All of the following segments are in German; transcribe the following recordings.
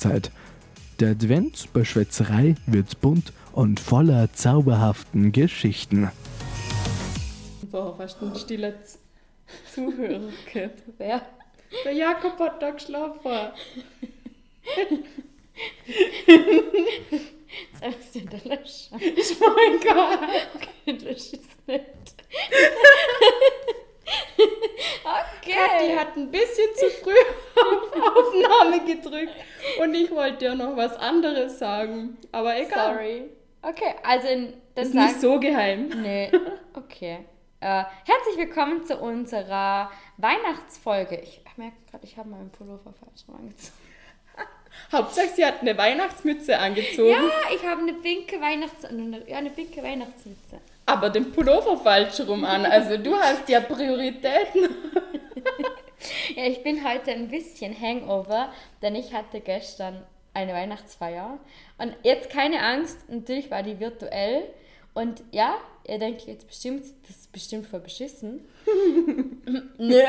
Weihnachtszeit. Der Advent bei Schwätzerei wird bunt und voller zauberhaften Geschichten. Vorher fast ein stiller Zuhörer gehört. Wer? Der Jakob hat da geschlafen. Jetzt einfach den der Löscher. Ich mein Gott. Okay, lösch es nicht. Die okay. hat ein bisschen zu früh auf Aufnahme gedrückt und ich wollte ja noch was anderes sagen. Aber egal. Sorry. Okay, also das Ist nicht so geheim. Nee, okay. Äh, herzlich willkommen zu unserer Weihnachtsfolge. Ich merke gerade, ich habe meinen Pullover falsch rum angezogen. Hauptsache, sie hat eine Weihnachtsmütze angezogen, Ja, ich habe eine pinke Weihnachts... Eine, ja, eine pinke Weihnachtsmütze. Aber den Pullover falsch rum an. Also du hast ja Prioritäten. Ja, ich bin heute ein bisschen Hangover, denn ich hatte gestern eine Weihnachtsfeier. Und jetzt keine Angst, natürlich war die virtuell. Und ja, ihr denkt jetzt bestimmt, das ist bestimmt voll beschissen. Nö.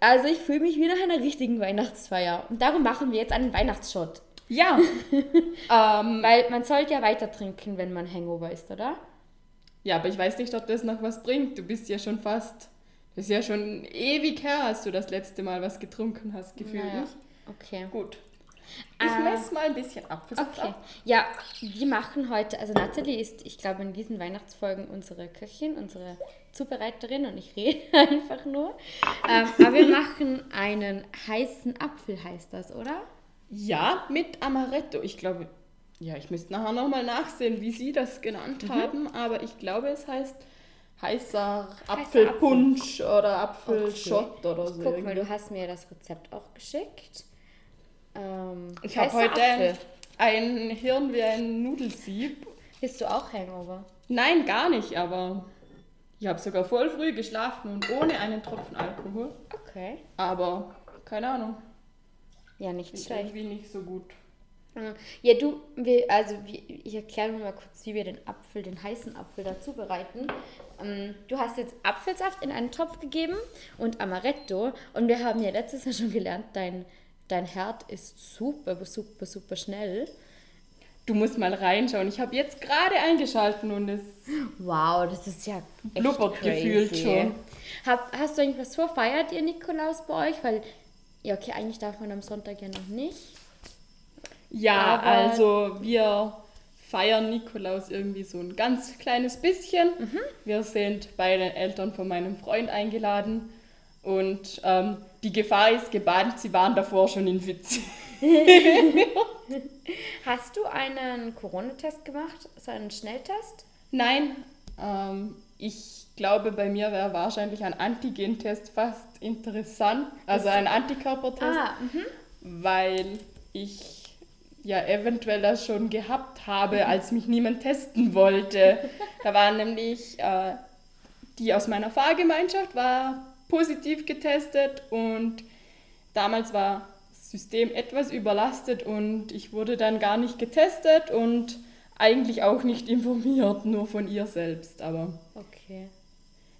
Also ich fühle mich wie nach einer richtigen Weihnachtsfeier. Und darum machen wir jetzt einen Weihnachtsshot. Ja. ähm, Weil man sollte ja weiter trinken, wenn man Hangover ist, oder? Ja, aber ich weiß nicht, ob das noch was bringt. Du bist ja schon fast. Das ist ja schon ewig her, als du das letzte Mal was getrunken hast, gefühlt Naja. Okay. Gut. Ich Äh, messe mal ein bisschen ab. Okay. Ja, wir machen heute, also Natalie ist, ich glaube, in diesen Weihnachtsfolgen unsere Köchin, unsere Zubereiterin und ich rede einfach nur. Ähm, aber wir machen einen heißen Apfel, heißt das, oder? Ja, mit Amaretto. Ich glaube, ja, ich müsste nachher nochmal nachsehen, wie Sie das genannt haben, aber ich glaube, es heißt heißer Apfelpunsch oder Apfelschott oder so. Guck mal, du hast mir das Rezept auch geschickt. Ähm, ich habe heute Apfel. ein Hirn wie ein Nudelsieb. Bist du auch Hangover? Nein, gar nicht, aber ich habe sogar voll früh geschlafen und ohne einen Tropfen Alkohol. Okay. Aber keine Ahnung, Ja, nicht schlecht. irgendwie nicht so gut. Mm, Ja, du, wir, also wir, ich erkläre nur mal kurz, wie wir den Apfel, den heißen Apfel dazu bereiten. Ähm, Du hast jetzt Apfelsaft in einen Topf gegeben und Amaretto. Und wir haben ja letztes Jahr schon gelernt, dein, dein Herd ist super, super, super schnell. Du musst mal reinschauen. Ich habe jetzt gerade eingeschalten und es Wow, das ist ja Blubbert gefühlt schon. Hab, hast du eigentlich was vor? Feiert ihr Nikolaus bei euch? Weil, ja, okay, eigentlich darf man am Sonntag ja noch nicht. Ja, Aber- also wir feiern Nikolaus irgendwie so ein ganz kleines bisschen. Wir sind bei den Eltern von meinem Freund eingeladen und ähm, die Gefahr ist gebannt, sie waren davor schon infiziert. Hast du einen Corona-Test gemacht? So einen Schnelltest? Nein, ähm, ich glaube, bei mir wäre wahrscheinlich ein Antigentest fast interessant, also ein Antikörpertest. Ah, mhm. weil ich ja eventuell das schon gehabt habe, als mich niemand testen wollte. Da war nämlich äh, die aus meiner Fahrgemeinschaft war positiv getestet und damals war das System etwas überlastet und ich wurde dann gar nicht getestet und eigentlich auch nicht informiert, nur von ihr selbst. Aber Okay.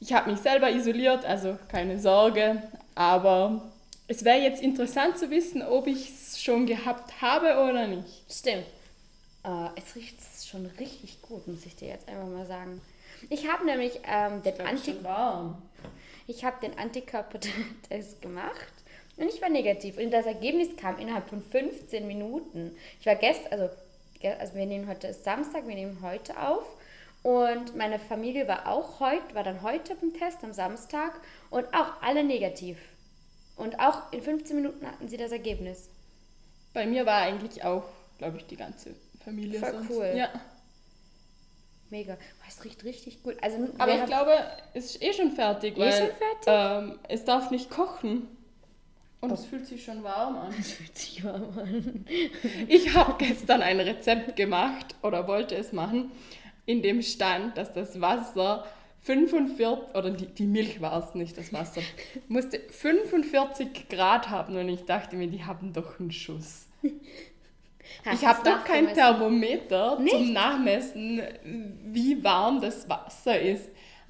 ich habe mich selber isoliert, also keine Sorge. Aber es wäre jetzt interessant zu wissen, ob ich es schon gehabt habe oder nicht. Stimmt. Äh, es riecht schon richtig gut, muss ich dir jetzt einfach mal sagen. Ich habe nämlich ähm, den, Anti warm. ich hab den Antikörpertest gemacht und ich war negativ. Und das Ergebnis kam innerhalb von 15 Minuten. Ich war gestern, also, also wir nehmen heute ist Samstag, wir nehmen heute auf. Und meine Familie war auch heute, war dann heute beim Test am Samstag und auch alle negativ. Und auch in 15 Minuten hatten sie das Ergebnis. Bei mir war eigentlich auch, glaube ich, die ganze Familie Voll sonst. cool. Ja. Mega. Oh, es riecht richtig gut. Also, Aber ich glaube, es ist eh schon fertig, Eh weil schon fertig? Ähm, es darf nicht kochen. Und es fühlt sich schon warm an. Es fühlt sich warm an. Ich habe gestern ein Rezept gemacht oder wollte es machen, in dem stand, dass das Wasser 45, oder die, die Milch war es nicht, das Wasser, musste 45 Grad haben und ich dachte mir, die haben doch einen Schuss. Hast ich habe doch kein? Thermometer Nicht? zum Nachmessen, wie warm das Wasser ist.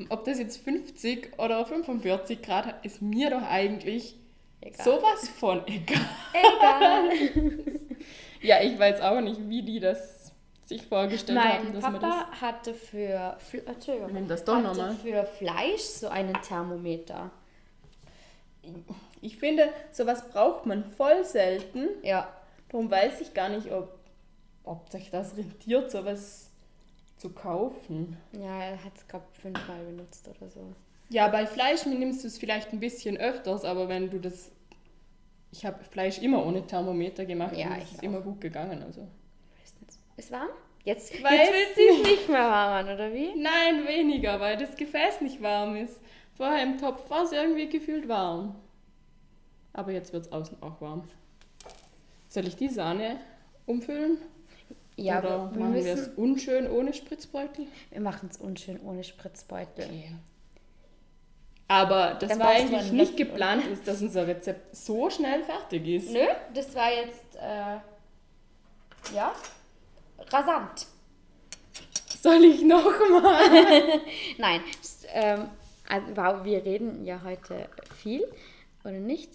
Ob das jetzt 50 oder 45 Grad hat, ist mir doch eigentlich Egal. sowas von egal. Egal. Ja, ich weiß auch nicht, wie die das sich vorgestellt haben, Mein dass man das. Papa hatte für, Fl- Entschuldigung, das doch hatte nochmal. für Fleisch so einen Thermometer. Ich finde, sowas braucht man voll selten. Ja, Darum weiß ich gar nicht, ob, ob sich das rentiert, sowas zu kaufen. ja, er hat es, glaube ich, fünfmal benutzt oder so. Ja, bei Fleisch nimmst du es vielleicht ein bisschen öfters, aber wenn du das. Ich habe Fleisch immer ohne Thermometer gemacht Ja, und es ist auch. immer gut gegangen. Also. Ist warm? Jetzt, jetzt will sie es nicht mehr warm an, oder wie? Nein, weniger, weil das Gefäß nicht warm ist. Vorher im Topf war es irgendwie gefühlt warm. Aber jetzt wird es außen auch warm. Soll ich die Sahne umfüllen? Ja, Oder aber wir machen wir es unschön ohne Spritzbeutel? wir machen es unschön ohne Spritzbeutel. Aber das Dann war du eigentlich nicht geplant, ist, dass unser Rezept so schnell fertig ist. Nö, das war jetzt, äh, ja, rasant. Soll ich nochmal? Nein, ähm, also, wow, wir reden ja heute viel, oder nicht?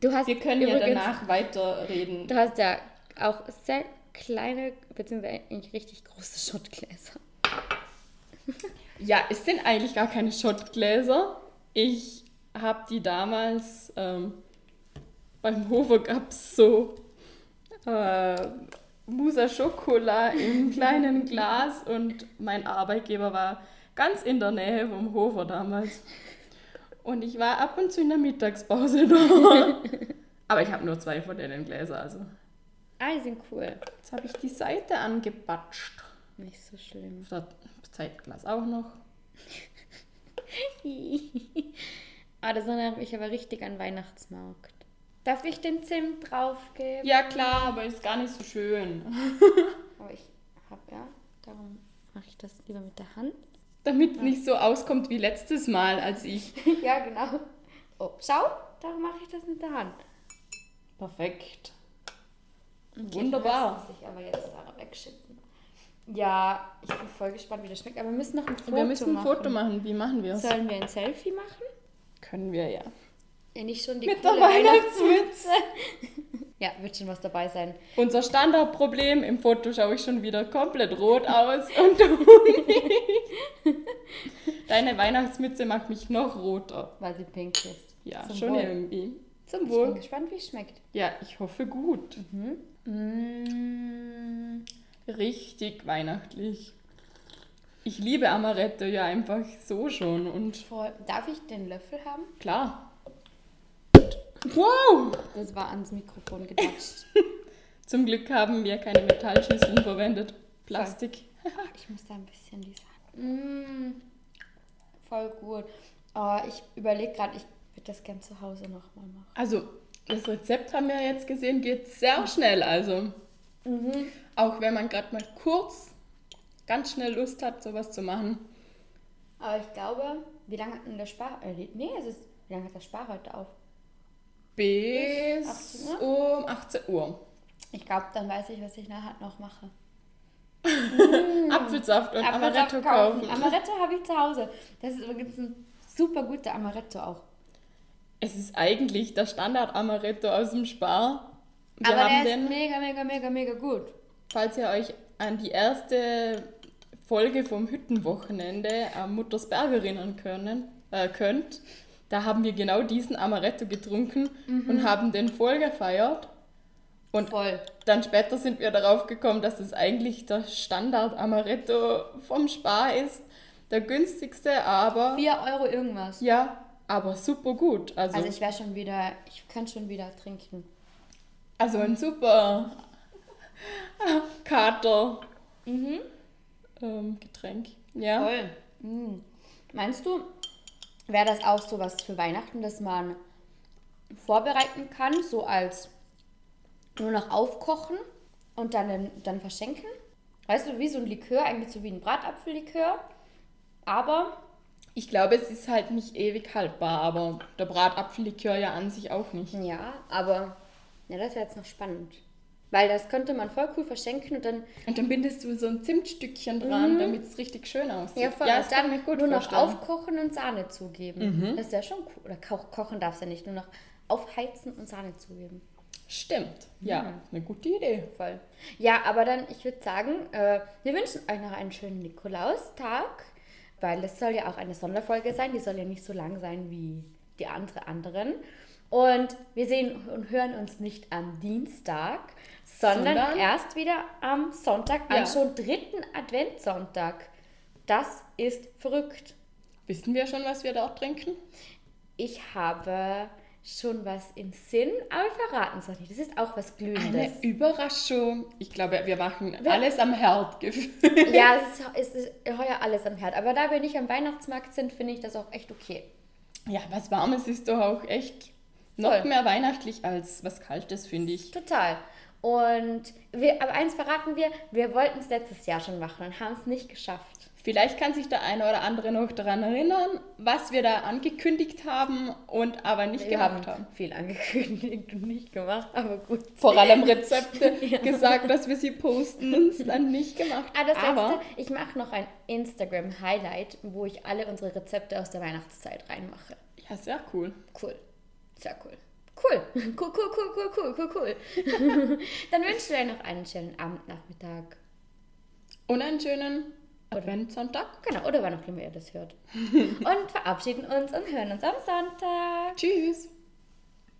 Du hast Wir können ja übrigens- danach weiterreden. Du hast ja auch sehr kleine, beziehungsweise eigentlich richtig große Schottgläser. Ja, es sind eigentlich gar keine Schottgläser. Ich habe die damals ähm, beim Hofer gab es so äh, Musa Schokola im kleinen Glas und mein Arbeitgeber war ganz in der Nähe vom Hofer damals. Und ich war ab und zu in der Mittagspause da. Aber ich habe nur zwei von denen Gläser, also. Ah, die sind cool. Jetzt habe ich die Seite angebatscht. Nicht so schlimm. Das Zeitglas auch noch. ah, das erinnert mich aber richtig an Weihnachtsmarkt. Darf ich den Zimt draufgeben? Ja klar, aber ist gar nicht so schön. Aber ich hab ja, darum mache ich das lieber mit der Hand. Damit es nicht so auskommt wie letztes Mal, als ich. ja, genau. Oh, schau, darum mache ich das mit der Hand. Perfekt. Okay, Wunderbar. Das muss ich aber jetzt da wegschippen. Ja, ich bin voll gespannt, wie das schmeckt. Aber wir müssen noch ein Foto wir müssen ein machen. Foto machen. Wie machen wir es? Sollen wir ein Selfie machen? Können wir ja. Nicht schon die Mit der coole Weihnachtsmütze. Ja, wird schon was dabei sein. Unser Standardproblem, im Foto schaue ich schon wieder komplett rot aus und du nicht. Deine Weihnachtsmütze macht mich noch roter. Weil sie pink ist. Ja, Zum schon Wohl. irgendwie. Zum Ich bin Wohl. gespannt, wie es schmeckt. Ja, ich hoffe gut. Mm. Richtig weihnachtlich. Ich liebe Amaretto ja einfach so schon und Voll. Darf ich den Löffel haben? klar. Wow! Das war ans Mikrofon gedatscht. Zum Glück haben wir keine Metallschüsseln verwendet. Plastik. ich muss da ein bisschen die. Mm. Voll gut. Oh, ich überlege gerade, ich würde das gern zu Hause nochmal machen. Also, das Rezept haben wir jetzt gesehen, geht sehr schnell. Also, auch wenn man gerade mal kurz, ganz schnell Lust hat, sowas zu machen. Aber ich glaube, wie lange hat denn der Spar... Äh, nee, es ist... Wie lange hat der Spar heute auf? Bis 18 um 18 Uhr. Ich glaube, dann weiß ich, was ich nachher noch mache. Apfelsaft und Amaretto Amaretto kaufen. Amaretto habe ich zu Hause. Das ist übrigens ein super guter Amaretto auch. Es ist eigentlich der Standard Amaretto aus dem Spar. Wir Aber der den, ist mega, mega, mega, mega gut. falls ihr euch an die erste Folge vom Hüttenwochenende am Muttersberg erinnern können, äh, könnt, da haben wir genau diesen Amaretto getrunken und haben den voll gefeiert. Und Voll. dann später sind wir darauf gekommen, dass es eigentlich der Standard Amaretto vom Spar ist. Der günstigste, aber 4 Euro irgendwas. ja, aber super gut. Also, Also ich wäre schon wieder, ich könnte schon wieder trinken. also ein super Kater ähm, Getränk. Ja. Voll. Mm. Meinst du, wäre das auch so was für Weihnachten, dass man vorbereiten kann, so als nur noch aufkochen und dann, dann verschenken? Weißt du, wie so ein Likör, eigentlich so wie ein Bratapfellikör, aber Ich glaube, es ist halt nicht ewig haltbar, aber der Bratapfellikör ja an sich auch nicht. ja, aber ja, das wäre jetzt noch spannend. Weil das könnte man voll cool verschenken und dann Und dann bindest du so ein Zimtstückchen dran, damit es richtig schön aussieht. Ja, voll. ja das kann dann gut nur noch vorstellen. aufkochen und Sahne zugeben. Das ist ja schon cool. Oder ko kochen darfst du ja nicht, nur noch aufheizen und Sahne zugeben. Stimmt. Ja, eine gute Idee. Voll. Ja, aber dann, ich würde sagen, äh, wir wünschen euch noch einen schönen Nikolaustag, weil es soll ja auch eine Sonderfolge sein. Die soll ja nicht so lang sein wie die andere anderen. Und wir sehen und hören uns nicht am Dienstag, sondern, Sondern? erst wieder am Sonntag, Ja. am schon dritten Adventssonntag. Das ist verrückt. Wissen wir schon, was wir dort trinken? Ich habe schon was im Sinn, aber wir verraten es noch nicht. Das ist auch was Eine Glühendes. Überraschung. Ich glaube, wir machen alles am Herd. Ja, es ist, es ist heuer alles am Herd. Aber da wir nicht am Weihnachtsmarkt sind, finde ich das auch echt okay. Ja, was Warmes ist doch auch echt noch Voll. mehr weihnachtlich als was Kaltes, finde ich. Total. Und wir, aber eins verraten wir, wir wollten es letztes Jahr schon machen und haben es nicht geschafft. Vielleicht kann sich der eine oder andere noch daran erinnern, was wir da angekündigt haben und aber nicht Wir haben gemacht haben. viel angekündigt und nicht gemacht, aber gut. Vor allem Rezepte gesagt, dass wir sie posten und es dann nicht gemacht. Ah, das aber letzte, ich mache noch ein Instagram-Highlight, wo ich alle unsere Rezepte aus der Weihnachtszeit reinmache. ja, sehr cool. Cool. Sehr cool. Cool. Cool, cool, cool, cool, cool, cool, cool. Dann wünschen wir euch noch einen schönen Abendnachmittag. Und einen schönen Adventssonntag. Genau, oder wann auch immer ihr das hört. Und verabschieden uns und hören uns am Sonntag. Tschüss.